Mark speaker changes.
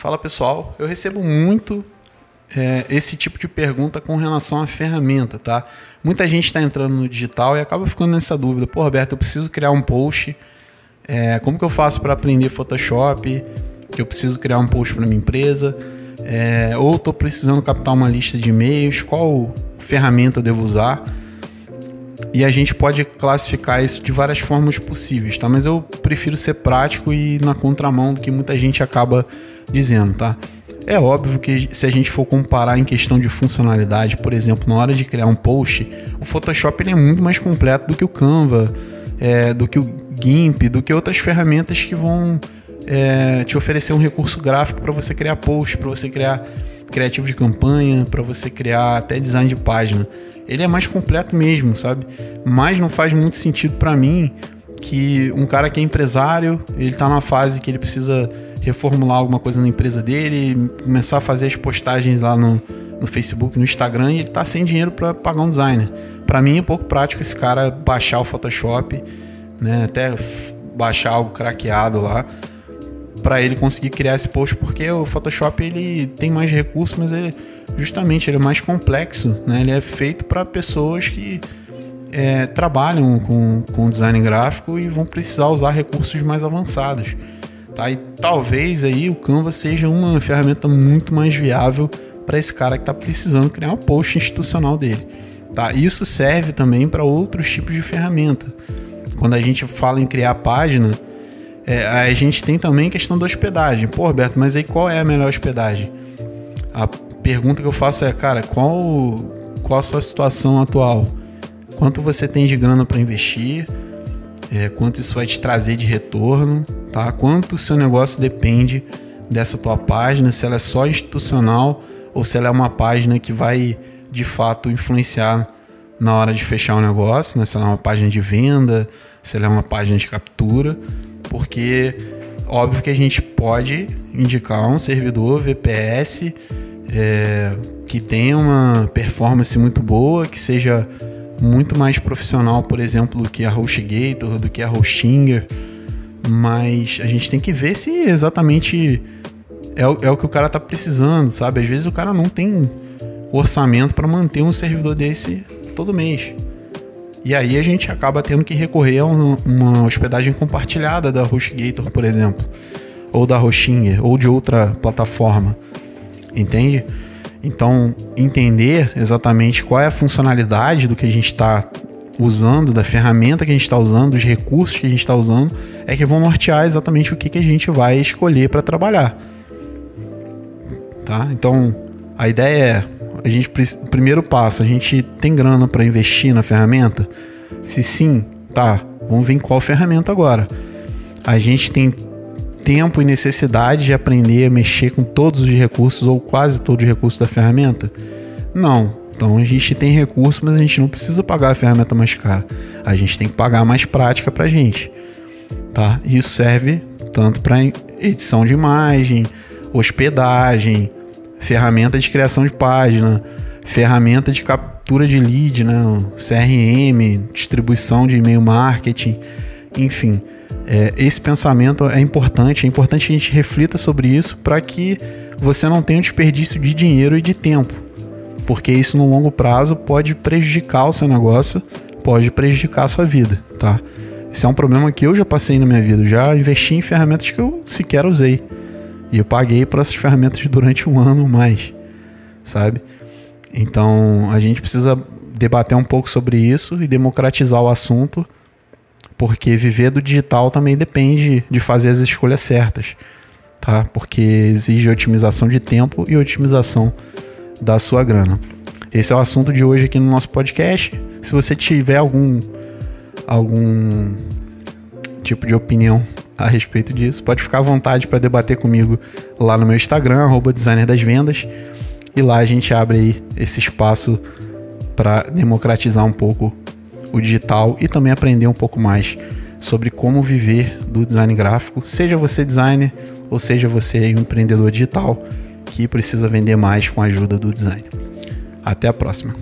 Speaker 1: Fala pessoal, eu recebo muito é, esse tipo de pergunta com relação à ferramenta, tá? Muita gente está entrando no digital e acaba ficando nessa dúvida. Pô, Roberto, eu preciso criar um post. É, como que eu faço para aprender Photoshop? Que eu preciso criar um post para minha empresa? É, ou estou precisando captar uma lista de e-mails? Qual ferramenta eu devo usar? E a gente pode classificar isso de várias formas possíveis, tá? Mas eu prefiro ser prático e na contramão do que muita gente acaba dizendo, tá? É óbvio que se a gente for comparar em questão de funcionalidade, por exemplo, na hora de criar um post, o Photoshop ele é muito mais completo do que o Canva, é, do que o GIMP, do que outras ferramentas que vão é, te oferecer um recurso gráfico para você criar post, para você criar criativo de campanha, para você criar até design de página. Ele é mais completo mesmo, sabe? Mas não faz muito sentido para mim que um cara que é empresário, ele tá na fase que ele precisa reformular alguma coisa na empresa dele, começar a fazer as postagens lá no, no Facebook, no Instagram, e ele tá sem dinheiro para pagar um designer. Para mim é pouco prático esse cara baixar o Photoshop, né, até baixar algo craqueado lá para ele conseguir criar esse post, porque o Photoshop ele tem mais recursos, mas ele justamente ele é mais complexo, né? Ele é feito para pessoas que é, trabalham com, com design gráfico e vão precisar usar recursos mais avançados. Tá? E talvez aí o Canva seja uma ferramenta muito mais viável para esse cara que está precisando criar um post institucional dele. Tá? Isso serve também para outros tipos de ferramenta. Quando a gente fala em criar página, é, a gente tem também a questão da hospedagem. Pô, Roberto, mas aí qual é a melhor hospedagem? A pergunta que eu faço é, cara, qual, qual a sua situação atual? quanto você tem de grana para investir, é, quanto isso vai te trazer de retorno, tá? Quanto o seu negócio depende dessa tua página, se ela é só institucional ou se ela é uma página que vai de fato influenciar na hora de fechar o negócio, né? Se ela é uma página de venda, se ela é uma página de captura, porque óbvio que a gente pode indicar um servidor VPS é, que tenha uma performance muito boa, que seja muito mais profissional, por exemplo, do que a HostGator, do que a Hostinger, mas a gente tem que ver se exatamente é, o, é o que o cara tá precisando, sabe? Às vezes o cara não tem orçamento para manter um servidor desse todo mês. E aí a gente acaba tendo que recorrer a uma, hospedagem compartilhada da HostGator, por exemplo, ou da Hostinger, ou de outra plataforma. Entende? Então, entender exatamente qual é a funcionalidade do que a gente está usando, da ferramenta que a gente está usando, dos recursos que a gente está usando, é que vão nortear exatamente o que, que a gente vai escolher para trabalhar. Tá? Então, a ideia é, a gente primeiro passo, a gente tem grana para investir na ferramenta? Se sim, tá, vamos ver em qual ferramenta agora. A gente tem tempo e necessidade de aprender a mexer com todos os recursos ou quase todos os recursos da ferramenta? Não. Então a gente tem recurso, mas a gente não precisa pagar a ferramenta mais cara. A gente tem que pagar mais prática para gente, tá? Isso serve tanto para edição de imagem, hospedagem, ferramenta de criação de página, ferramenta de captura de lead, né? CRM, distribuição de e-mail marketing, enfim é, esse pensamento é importante, é importante que a gente reflita sobre isso para que você não tenha um desperdício de dinheiro e de tempo, porque isso no longo prazo pode prejudicar o seu negócio, pode prejudicar a sua vida, tá? Esse é um problema que eu já passei na minha vida, já investi em ferramentas que eu sequer usei e eu paguei por essas ferramentas durante um ano ou mais, sabe? Então a gente precisa debater um pouco sobre isso e democratizar o assunto porque viver do digital também depende de fazer as escolhas certas, tá? Porque exige otimização de tempo e otimização da sua grana. Esse é o assunto de hoje aqui no nosso podcast. Se você tiver algum algum tipo de opinião a respeito disso, pode ficar à vontade para debater comigo lá no meu Instagram, arroba designer das vendas. E lá a gente abre aí esse espaço para democratizar um pouco o digital e também aprender um pouco mais sobre como viver do design gráfico, seja você designer ou seja você um empreendedor digital que precisa vender mais com a ajuda do design. Até a próxima.